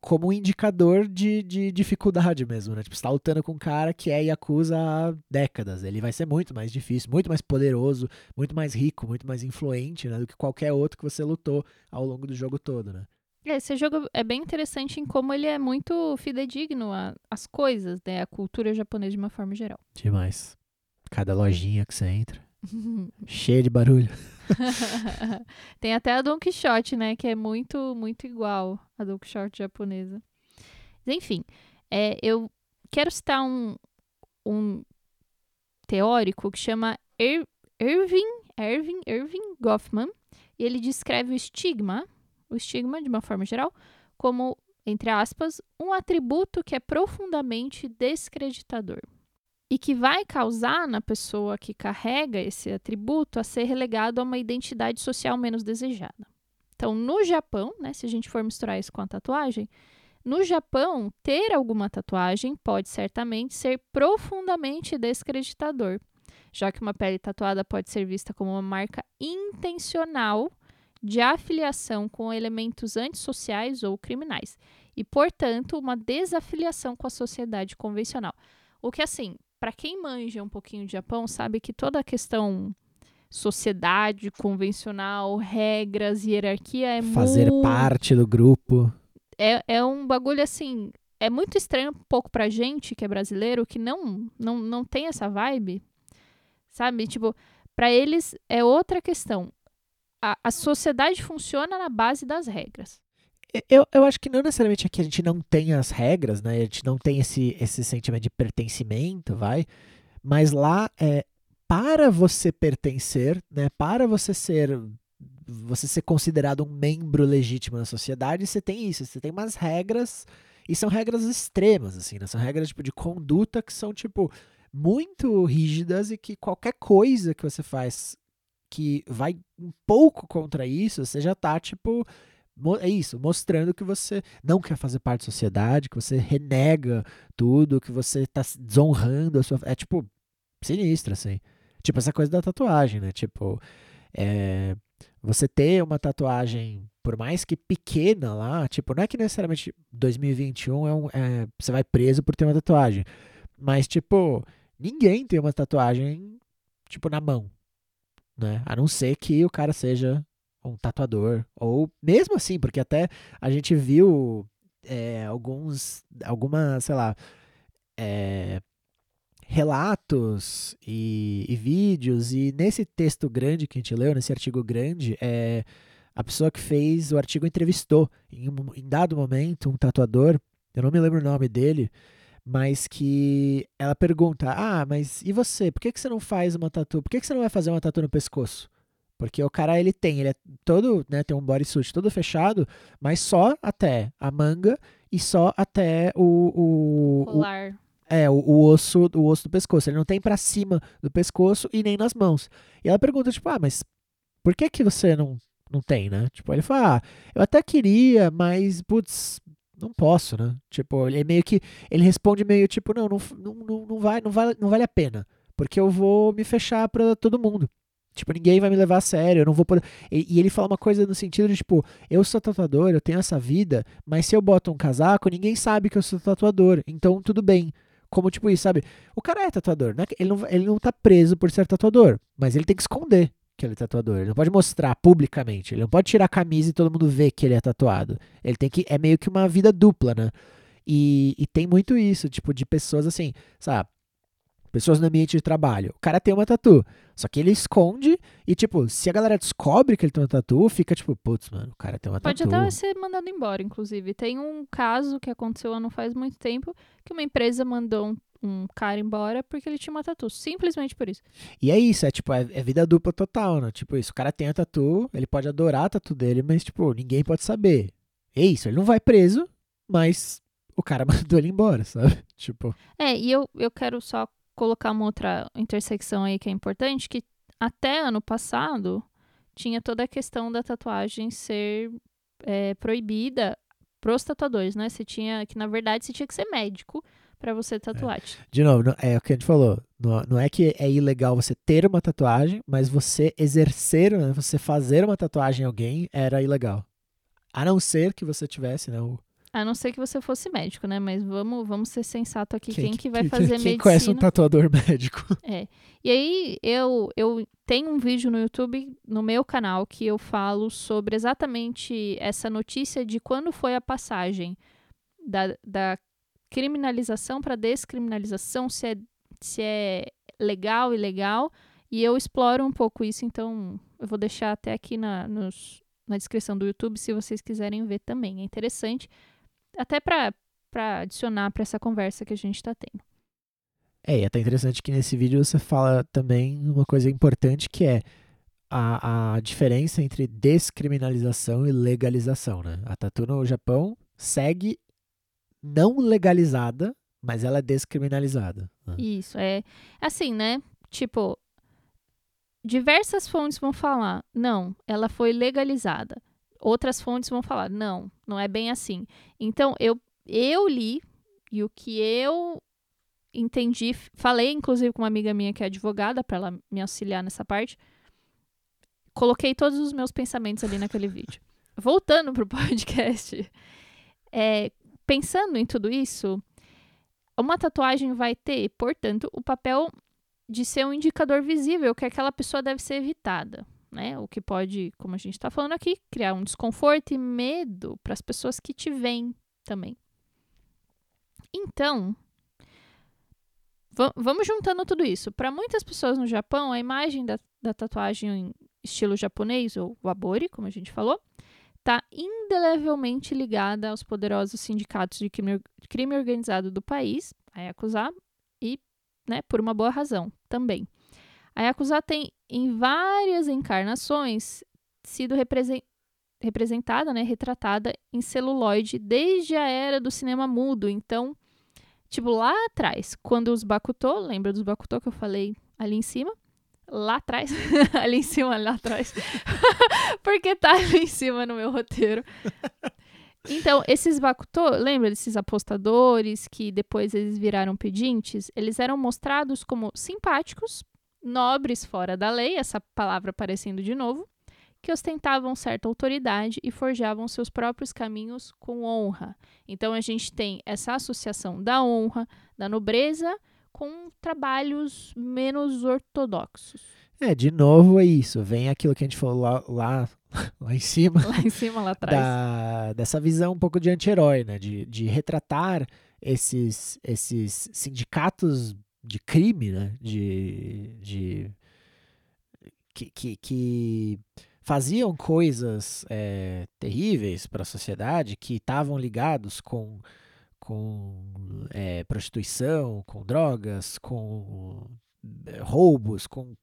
como um indicador de, de dificuldade mesmo, né? Tipo, você tá lutando com um cara que é Yakuza há décadas. Ele vai ser muito mais difícil, muito mais poderoso, muito mais rico, muito mais influente, né? Do que qualquer outro que você lutou ao longo do jogo todo, né? É, esse jogo é bem interessante em como ele é muito fidedigno às coisas, né? A cultura japonesa de uma forma geral. Demais. Cada lojinha que você entra. cheia de barulho. Tem até a Don Quixote, né? Que é muito, muito igual a Don Quixote japonesa. Enfim, é, eu quero citar um, um teórico que chama Ir Irving, Irving, Irving Goffman. E ele descreve o estigma, o estigma de uma forma geral, como, entre aspas, um atributo que é profundamente descreditador e que vai causar na pessoa que carrega esse atributo a ser relegado a uma identidade social menos desejada. Então, no Japão, né, se a gente for misturar isso com a tatuagem, no Japão, ter alguma tatuagem pode certamente ser profundamente descreditador, já que uma pele tatuada pode ser vista como uma marca intencional de afiliação com elementos antissociais ou criminais, e, portanto, uma desafiliação com a sociedade convencional. O que, assim, para quem manja um pouquinho de Japão, sabe que toda a questão sociedade convencional, regras, hierarquia é fazer muito... parte do grupo. É, é um bagulho assim, é muito estranho um pouco pra gente que é brasileiro que não não, não tem essa vibe. Sabe? Tipo, para eles é outra questão. A, a sociedade funciona na base das regras. Eu, eu acho que não necessariamente é que a gente não tem as regras, né? A gente não tem esse, esse sentimento de pertencimento, vai. Mas lá, é, para você pertencer, né? Para você ser você ser considerado um membro legítimo da sociedade, você tem isso, você tem umas regras e são regras extremas, assim, né? São regras tipo, de conduta que são, tipo, muito rígidas e que qualquer coisa que você faz que vai um pouco contra isso, você já tá, tipo, é isso, mostrando que você não quer fazer parte da sociedade, que você renega tudo, que você tá desonrando a sua. É tipo, sinistro, assim. Tipo, essa coisa da tatuagem, né? Tipo, é, você ter uma tatuagem, por mais que pequena lá, tipo, não é que necessariamente 2021 é um, é, você vai preso por ter uma tatuagem. Mas, tipo, ninguém tem uma tatuagem, tipo, na mão. Né? A não ser que o cara seja um tatuador. Ou mesmo assim, porque até a gente viu é, alguns, algumas, sei lá, é, relatos e, e, vídeos, e nesse texto grande que a gente leu, nesse artigo grande, é, a pessoa que fez o artigo entrevistou, em, um, em dado momento, um tatuador, eu não me lembro o nome dele, mas que ela pergunta: Ah, mas e você? Por que, que você não faz uma tatu? Por que, que você não vai fazer uma tatu no pescoço? Porque o cara ele tem, ele é todo, né, tem um bodysuit todo fechado, mas só até a manga e só até o, o colar. O, é, o, o, osso, o osso do pescoço. Ele não tem para cima do pescoço e nem nas mãos. E ela pergunta, tipo, ah, mas por que que você não, não tem, né? Tipo, ele fala, ah, eu até queria, mas, putz, não posso, né? Tipo, ele meio que, ele responde meio tipo, não, não, não, não, vai, não, vale, não vale a pena, porque eu vou me fechar para todo mundo. Tipo, ninguém vai me levar a sério, eu não vou poder. E, e, ele fala uma coisa no sentido de, tipo, eu sou tatuador, eu tenho essa vida, mas se eu boto um casaco, ninguém sabe que eu sou tatuador. Então, tudo bem. Como tipo isso, sabe? O cara é tatuador, né? Ele não, ele não tá preso por ser tatuador, mas ele tem que esconder que ele é tatuador. Ele não pode mostrar publicamente. Ele não pode tirar a camisa e todo mundo ver que ele é tatuado. Ele tem que. É meio que uma vida dupla, né? E, e tem muito isso, tipo, de pessoas assim, sabe? Pessoas no ambiente de trabalho. O cara tem uma tatu. Só que ele esconde e, tipo, se a galera descobre que ele tem uma tatu, fica tipo, putz, mano, o cara tem uma Pode tatu. Pode até ser mandado embora, inclusive. Tem um caso que aconteceu há não faz muito tempo que uma empresa mandou um, um cara embora porque ele tinha uma tatu. Simplesmente por isso. E é isso, é tipo, é, é vida dupla total, né? Tipo, isso, o cara tem a tatu, ele pode adorar a tatu dele, mas, tipo, ninguém pode saber. É isso, ele não vai preso, mas o cara mandou ele embora, sabe? Tipo. É, e eu, eu quero só colocar uma outra intersecção aí que é importante, que até ano passado tinha toda a questão da tatuagem ser é, proibida pros tatuadores, né? Você tinha que, na verdade, você tinha que ser médico para você tatuar. É. De novo, é o que a gente falou. Não, não, é que é ilegal você ter uma tatuagem, mas você exercer, né, você fazer uma tatuagem em alguém era ilegal. A não ser que você tivesse, né, o, a não ser que você fosse médico, né? Mas vamos, vamos ser sensato aqui. Quem, quem que vai fazer quem medicina? Quem conhece um tatuador médico? É. E aí, eu, eu tenho um vídeo no YouTube, no meu canal, que eu falo sobre exatamente essa notícia de quando foi a passagem da, da criminalização para descriminalização, se é, se é legal, ilegal. E eu exploro um pouco isso, então eu vou deixar até aqui na, nos, na descrição do YouTube se vocês quiserem ver também. É interessante até para adicionar para essa conversa que a gente está tendo. É, e é até interessante que nesse vídeo você fala também uma coisa importante que é a, a diferença entre descriminalização e legalização, né? A tatu no Japão segue não legalizada, mas ela é descriminalizada. Né? Isso, é assim, né? Tipo, diversas fontes vão falar, não, ela foi legalizada outras fontes vão falar, não, não é bem assim. Então, eu, eu li, e o que eu entendi, falei inclusive com uma amiga minha que é advogada, para ela me auxiliar nessa parte, coloquei todos os meus pensamentos ali naquele vídeo. Voltando pro podcast, é, pensando em tudo isso, uma tatuagem vai ter, portanto, o papel de ser um indicador visível que aquela pessoa deve ser evitada né? O que pode, como a gente está falando aqui, criar um desconforto e medo para as pessoas que te veem também. Então, vamos juntando tudo isso. Para muitas pessoas no Japão, a imagem da, da tatuagem em estilo japonês, ou wabori, como a gente falou, está indelevelmente ligada aos poderosos sindicatos de crime, crime organizado do país, a Yakuza, e né, por uma boa razão também. A Yakuza tem, em várias encarnações, sido represent, representada, né, retratada em celuloide desde a era do cinema mudo. Então, tipo, lá atrás, quando os Bakuto, lembra dos Bakuto que eu falei ali em cima? Lá atrás, ali em cima, lá atrás, porque tá ali em cima no meu roteiro. Então, esses Bakuto, lembra desses apostadores que depois eles viraram pedintes? Eles eram mostrados como simpáticos, nobres fora da lei, essa palavra aparecendo de novo, que ostentavam certa autoridade e forjavam seus próprios caminhos com honra. Então a gente tem essa associação da honra, da nobreza, com trabalhos menos ortodoxos. É, de novo é isso. Vem aquilo que a gente falou lá, lá, lá em cima. Lá em cima, lá atrás. Da, dessa visão um pouco de anti-herói, né? De, de retratar esses, esses sindicatos de crime, né? De, de que, que, que faziam coisas é, terríveis para a sociedade, que estavam ligados com, com é, prostituição, com drogas, com é, roubos, com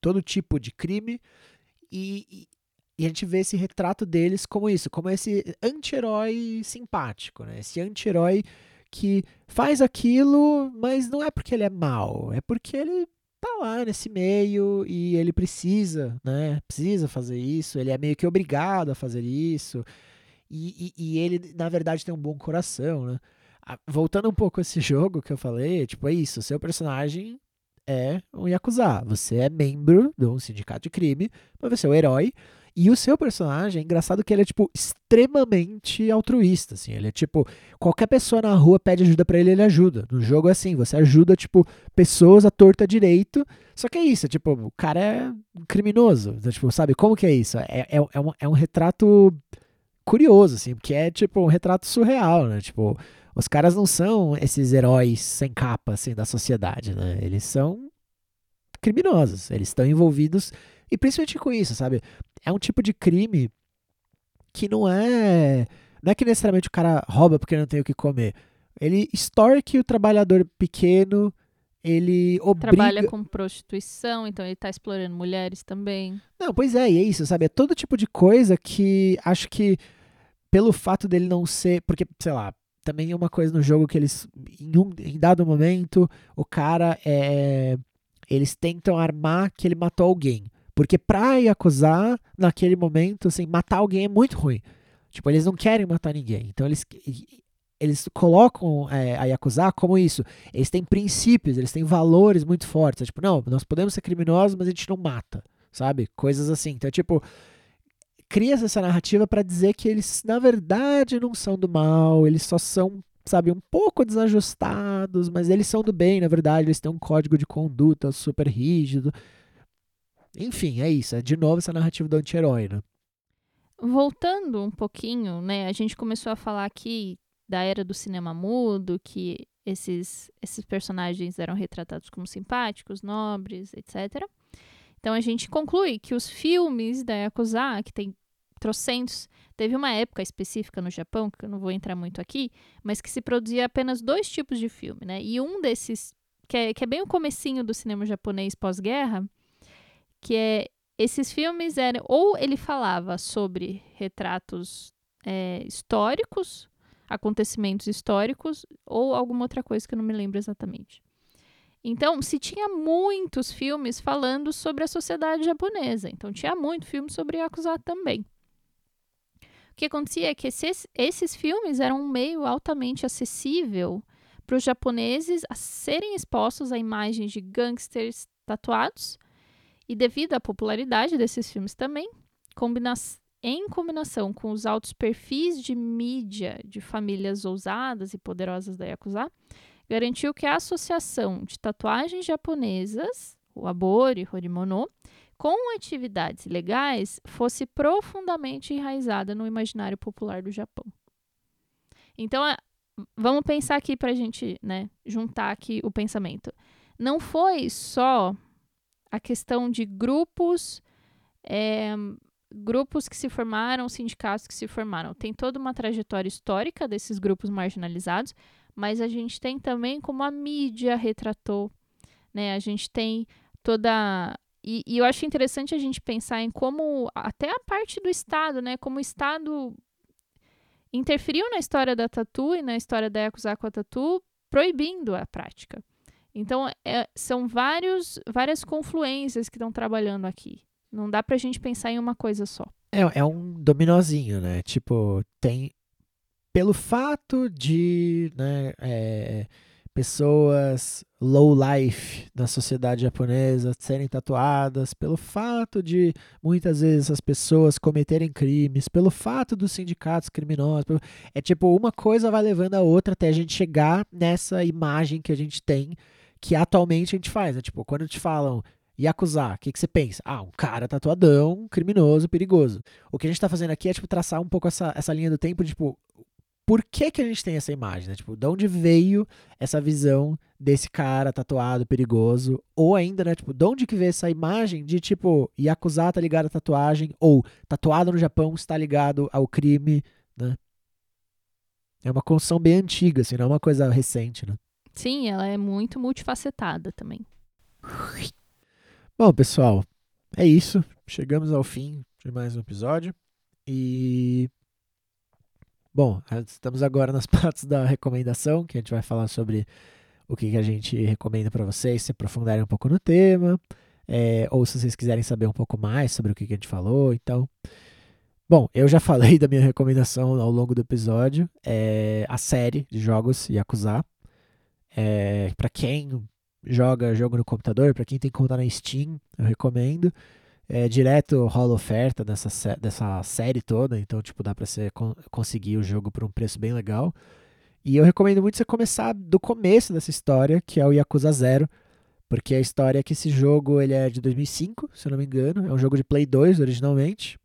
todo tipo de crime. E, e, a gente vê esse retrato deles como isso, como esse anti-herói simpático, né? esse anti-herói que faz aquilo, mas não é porque ele é mal, é porque ele tá lá nesse meio e ele precisa, né? Precisa fazer isso, ele é meio que obrigado a fazer isso. E, e, e ele, na verdade, tem um bom coração, né? Voltando um pouco a esse jogo que eu falei, tipo, é isso, seu personagem é um Yakuza. Você é membro de um sindicato de crime, mas você é o herói. E o seu personagem, é engraçado que ele é, tipo, extremamente altruísta, assim. Ele é, tipo, qualquer pessoa na rua pede ajuda para ele, ele ajuda. No jogo é assim, você ajuda, tipo, pessoas à torta direito. Só que é isso, é, tipo, o cara é criminoso. Então, tipo, sabe, como que é isso? É, é, é, um, é um retrato curioso, assim, porque é, tipo, um retrato surreal, né? Tipo, os caras não são esses heróis sem capa, assim, da sociedade, né? Eles são criminosos. Eles estão envolvidos e principalmente com isso, sabe? É um tipo de crime que não é. Não é que necessariamente o cara rouba porque não tem o que comer. Ele extorque o trabalhador pequeno, ele obriga... Trabalha com prostituição, então ele tá explorando mulheres também. Não, pois é, e é isso, sabe? É todo tipo de coisa que acho que pelo fato dele não ser. Porque, sei lá, também é uma coisa no jogo que eles. Em, um, em dado momento, o cara é. Eles tentam armar que ele matou alguém. Porque pra acusar naquele momento, assim, matar alguém é muito ruim. Tipo, eles não querem matar ninguém. Então eles, eles colocam é, a Yakuza como isso. Eles têm princípios, eles têm valores muito fortes. É, tipo, não, nós podemos ser criminosos, mas a gente não mata, sabe? Coisas assim. Então, tipo, cria essa narrativa para dizer que eles, na verdade, não são do mal, eles só são, sabe, um pouco desajustados, mas eles são do bem, na verdade, eles têm um código de conduta super rígido. Enfim, é isso. É de novo essa narrativa do anti-herói, né? Voltando um pouquinho, né? A gente começou a falar aqui da era do cinema mudo, que esses, esses personagens eram retratados como simpáticos, nobres, etc. Então a gente conclui que os filmes da Yakuza, que tem trocentos, teve uma época específica no Japão, que eu não vou entrar muito aqui, mas que se produzia apenas dois tipos de filme, né? E um desses, que é, que é bem o comecinho do cinema japonês pós-guerra, que é esses filmes eram ou ele falava sobre retratos é, históricos, acontecimentos históricos, ou alguma outra coisa que eu não me lembro exatamente. Então, se tinha muitos filmes falando sobre a sociedade japonesa, então tinha muito filme sobre Yakuza também. O que acontecia é que esses, esses filmes eram um meio altamente acessível para os japoneses a serem expostos a imagens de gangsters tatuados e devido à popularidade desses filmes também, combina em combinação com os altos perfis de mídia de famílias ousadas e poderosas da Yakuza, garantiu que a associação de tatuagens japonesas, o Abori Horimono, com atividades legais fosse profundamente enraizada no imaginário popular do Japão. Então, vamos pensar aqui para a gente né, juntar aqui o pensamento. Não foi só a questão de grupos é, grupos que se formaram, sindicatos que se formaram. Tem toda uma trajetória histórica desses grupos marginalizados, mas a gente tem também como a mídia retratou, né? A gente tem toda e, e, eu acho interessante a gente pensar em como até a parte do Estado, né? Como o Estado interferiu na história da tatu e na história da Yakuza com a tatu, proibindo a prática. Então, é, são vários, várias confluências que estão trabalhando aqui. Não dá pra gente pensar em uma coisa só. É, é um dominozinho, né? Tipo, tem. Pelo fato de né, é, pessoas low life na sociedade japonesa serem tatuadas, pelo fato de muitas vezes as pessoas cometerem crimes, pelo fato dos sindicatos criminosos. É tipo, uma coisa vai levando a outra até a gente chegar nessa imagem que a gente tem, que atualmente a gente faz. Né? Tipo, quando te falam Yakuza, o que, que você pensa? Ah, um cara tatuadão, criminoso, perigoso. O que a gente tá fazendo aqui é, tipo, traçar um pouco essa, essa linha do tempo de, tipo, por que, que a gente tem essa imagem, né? Tipo, de onde veio essa visão desse cara tatuado, perigoso? Ou ainda, né, tipo, de onde que veio essa imagem de, tipo, Yakuza tá ligado à tatuagem, ou tatuado no Japão está ligado ao crime, né? É uma construção bem antiga, assim, não é uma coisa recente, né? Sim, ela é muito multifacetada também. Bom, pessoal, é isso. Chegamos ao fim de mais um episódio. E Bom, estamos agora nas partes da recomendação, que a gente vai falar sobre o que, que a gente recomenda para vocês se aprofundarem um pouco no tema, é, ou se vocês quiserem saber um pouco mais sobre o que, que a gente falou. Então, bom, eu já falei da minha recomendação ao longo do episódio, é a série de jogos Yakuza. É, para quem joga jogo no computador, para quem tem conta na Steam, eu recomendo é, direto rola oferta dessa, dessa série toda, então tipo dá para você con conseguir o jogo por um preço bem legal. E eu recomendo muito você começar do começo dessa história, que é o Yakuza Zero, porque a história é que esse jogo ele é de 2005, se eu não me engano, é um jogo de Play 2 originalmente.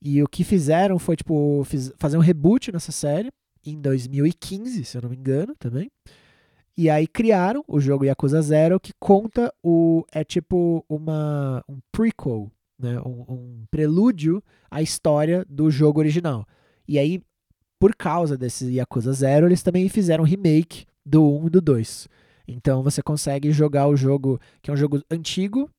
E o que fizeram foi tipo fiz, fazer um reboot nessa série em 2015, se eu não me engano, também. E aí criaram o jogo Yakuza Zero, que conta o. É tipo uma, um prequel, né? Um, um, prelúdio à história do jogo original. E aí, por causa desse Yakuza Zero, eles também fizeram um remake do 1 e do 2. Então você consegue jogar o jogo, que é um jogo antigo.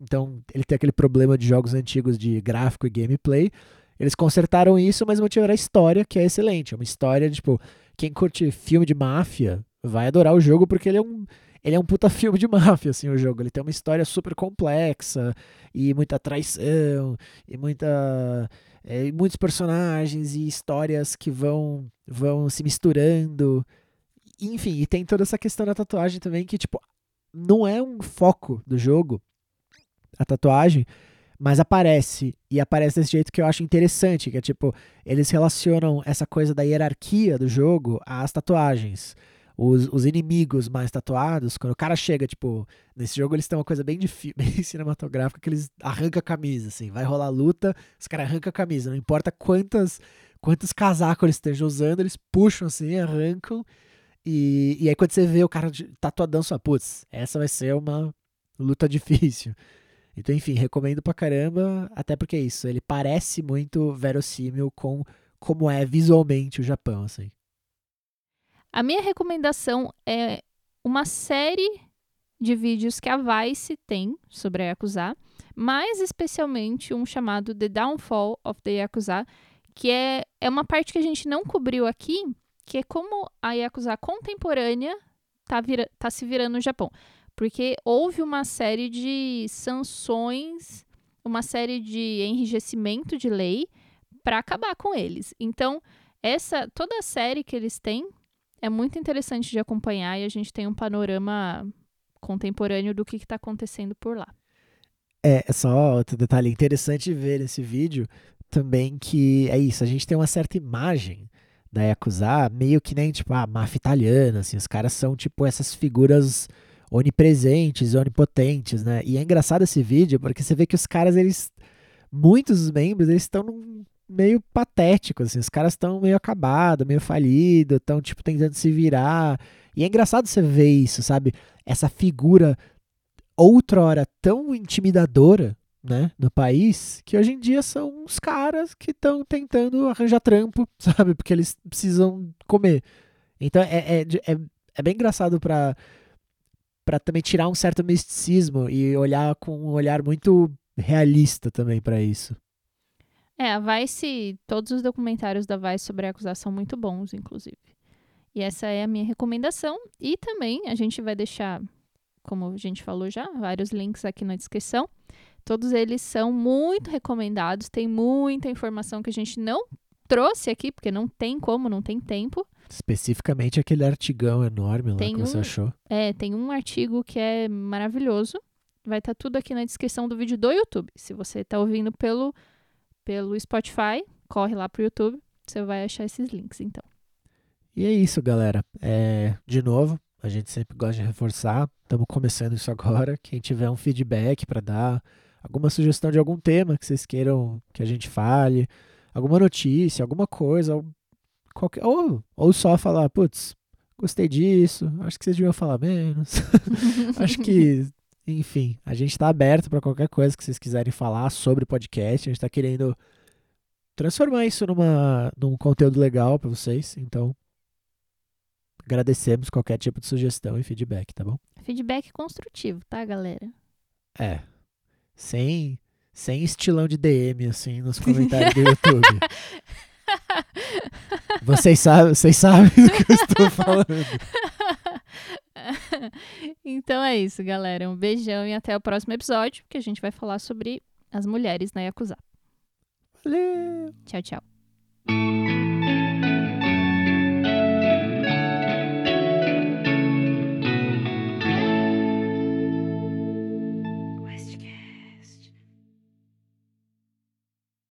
Então ele tem aquele problema de jogos antigos de gráfico e gameplay. Eles consertaram isso, mas mantiveram a história, que é excelente. É uma história, tipo, quem curte filme de máfia, vai adorar o jogo porque ele é um ele é um puta filme de máfia, assim, o jogo. Ele tem uma história super complexa e muita traição e muita é, muitos personagens e histórias que vão vão se misturando. Enfim, e tem toda essa questão da tatuagem também que tipo não é um foco do jogo a tatuagem, mas aparece e aparece desse jeito que eu acho interessante, que é tipo, eles relacionam essa coisa da hierarquia do jogo às tatuagens os, os inimigos mais tatuados, quando o cara chega, tipo, nesse jogo eles têm uma coisa bem, bem cinematográfica que eles arrancam a camisa, assim, vai rolar luta, os caras arrancam a camisa, não importa quantas, quantos casacos eles estejam usando, eles puxam assim, arrancam, e, e aí quando você vê o cara tatuadão, sua putz, essa vai ser uma luta difícil. Então, enfim, recomendo pra caramba, até porque é isso, ele parece muito verossímil com como é visualmente o Japão, assim. A minha recomendação é uma série de vídeos que a Vice tem sobre a Yakuza, mais especialmente um chamado The Downfall of the Yakuza, que é, é uma parte que a gente não cobriu aqui, que é como a Yakuza contemporânea tá, vira, tá se virando no Japão. Porque houve uma série de sanções, uma série de enrijecimento de lei para acabar com eles. Então, essa toda a série que eles têm é muito interessante de acompanhar e a gente tem um panorama contemporâneo do que está acontecendo por lá. É, é, só outro detalhe interessante ver nesse vídeo também que é isso, a gente tem uma certa imagem da Yakuza, meio que nem tipo a máfia italiana, assim, os caras são tipo essas figuras onipresentes onipotentes, né? E é engraçado esse vídeo porque você vê que os caras, eles muitos dos membros, eles estão num meio patético, assim. Os caras estão meio acabados, meio falidos, estão, tipo, tentando se virar. E é engraçado você ver isso, sabe? Essa figura outrora tão intimidadora né, no país, que hoje em dia são os caras que estão tentando arranjar trampo, sabe? Porque eles precisam comer. Então é, é, é, é bem engraçado para para também tirar um certo misticismo e olhar com um olhar muito realista também para isso. É, a Vice, todos os documentários da Vice sobre a acusação são muito bons, inclusive. E essa é a minha recomendação. E também a gente vai deixar, como a gente falou já, vários links aqui na descrição. Todos eles são muito recomendados, tem muita informação que a gente não trouxe aqui, porque não tem como, não tem tempo. Especificamente aquele artigão enorme lá tem que você achou. É, tem um artigo que é maravilhoso. Vai estar tá tudo aqui na descrição do vídeo do YouTube. Se você está ouvindo pelo, pelo Spotify, corre lá pro YouTube, você vai achar esses links, então. E é isso, galera. É, de novo, a gente sempre gosta de reforçar. Estamos começando isso agora. Quem tiver um feedback para dar, alguma sugestão de algum tema que vocês queiram que a gente fale, alguma notícia, alguma coisa, qualquer, ou, ou só falar, putz, gostei disso, acho que vocês deviam falar menos. acho que, enfim, a gente está aberto para qualquer coisa que vocês quiserem falar sobre podcast. A gente está querendo transformar isso numa, num conteúdo legal para vocês. Então, agradecemos qualquer tipo de sugestão e feedback, tá bom? Feedback construtivo, tá, galera? É. Sem, sem estilão de DM, assim, nos comentários do YouTube. Vocês sabem, vocês sabem do que eu estou falando. então é isso, galera. Um beijão e até o próximo episódio, que a gente vai falar sobre as mulheres na Yakuza. Valeu! Tchau, tchau.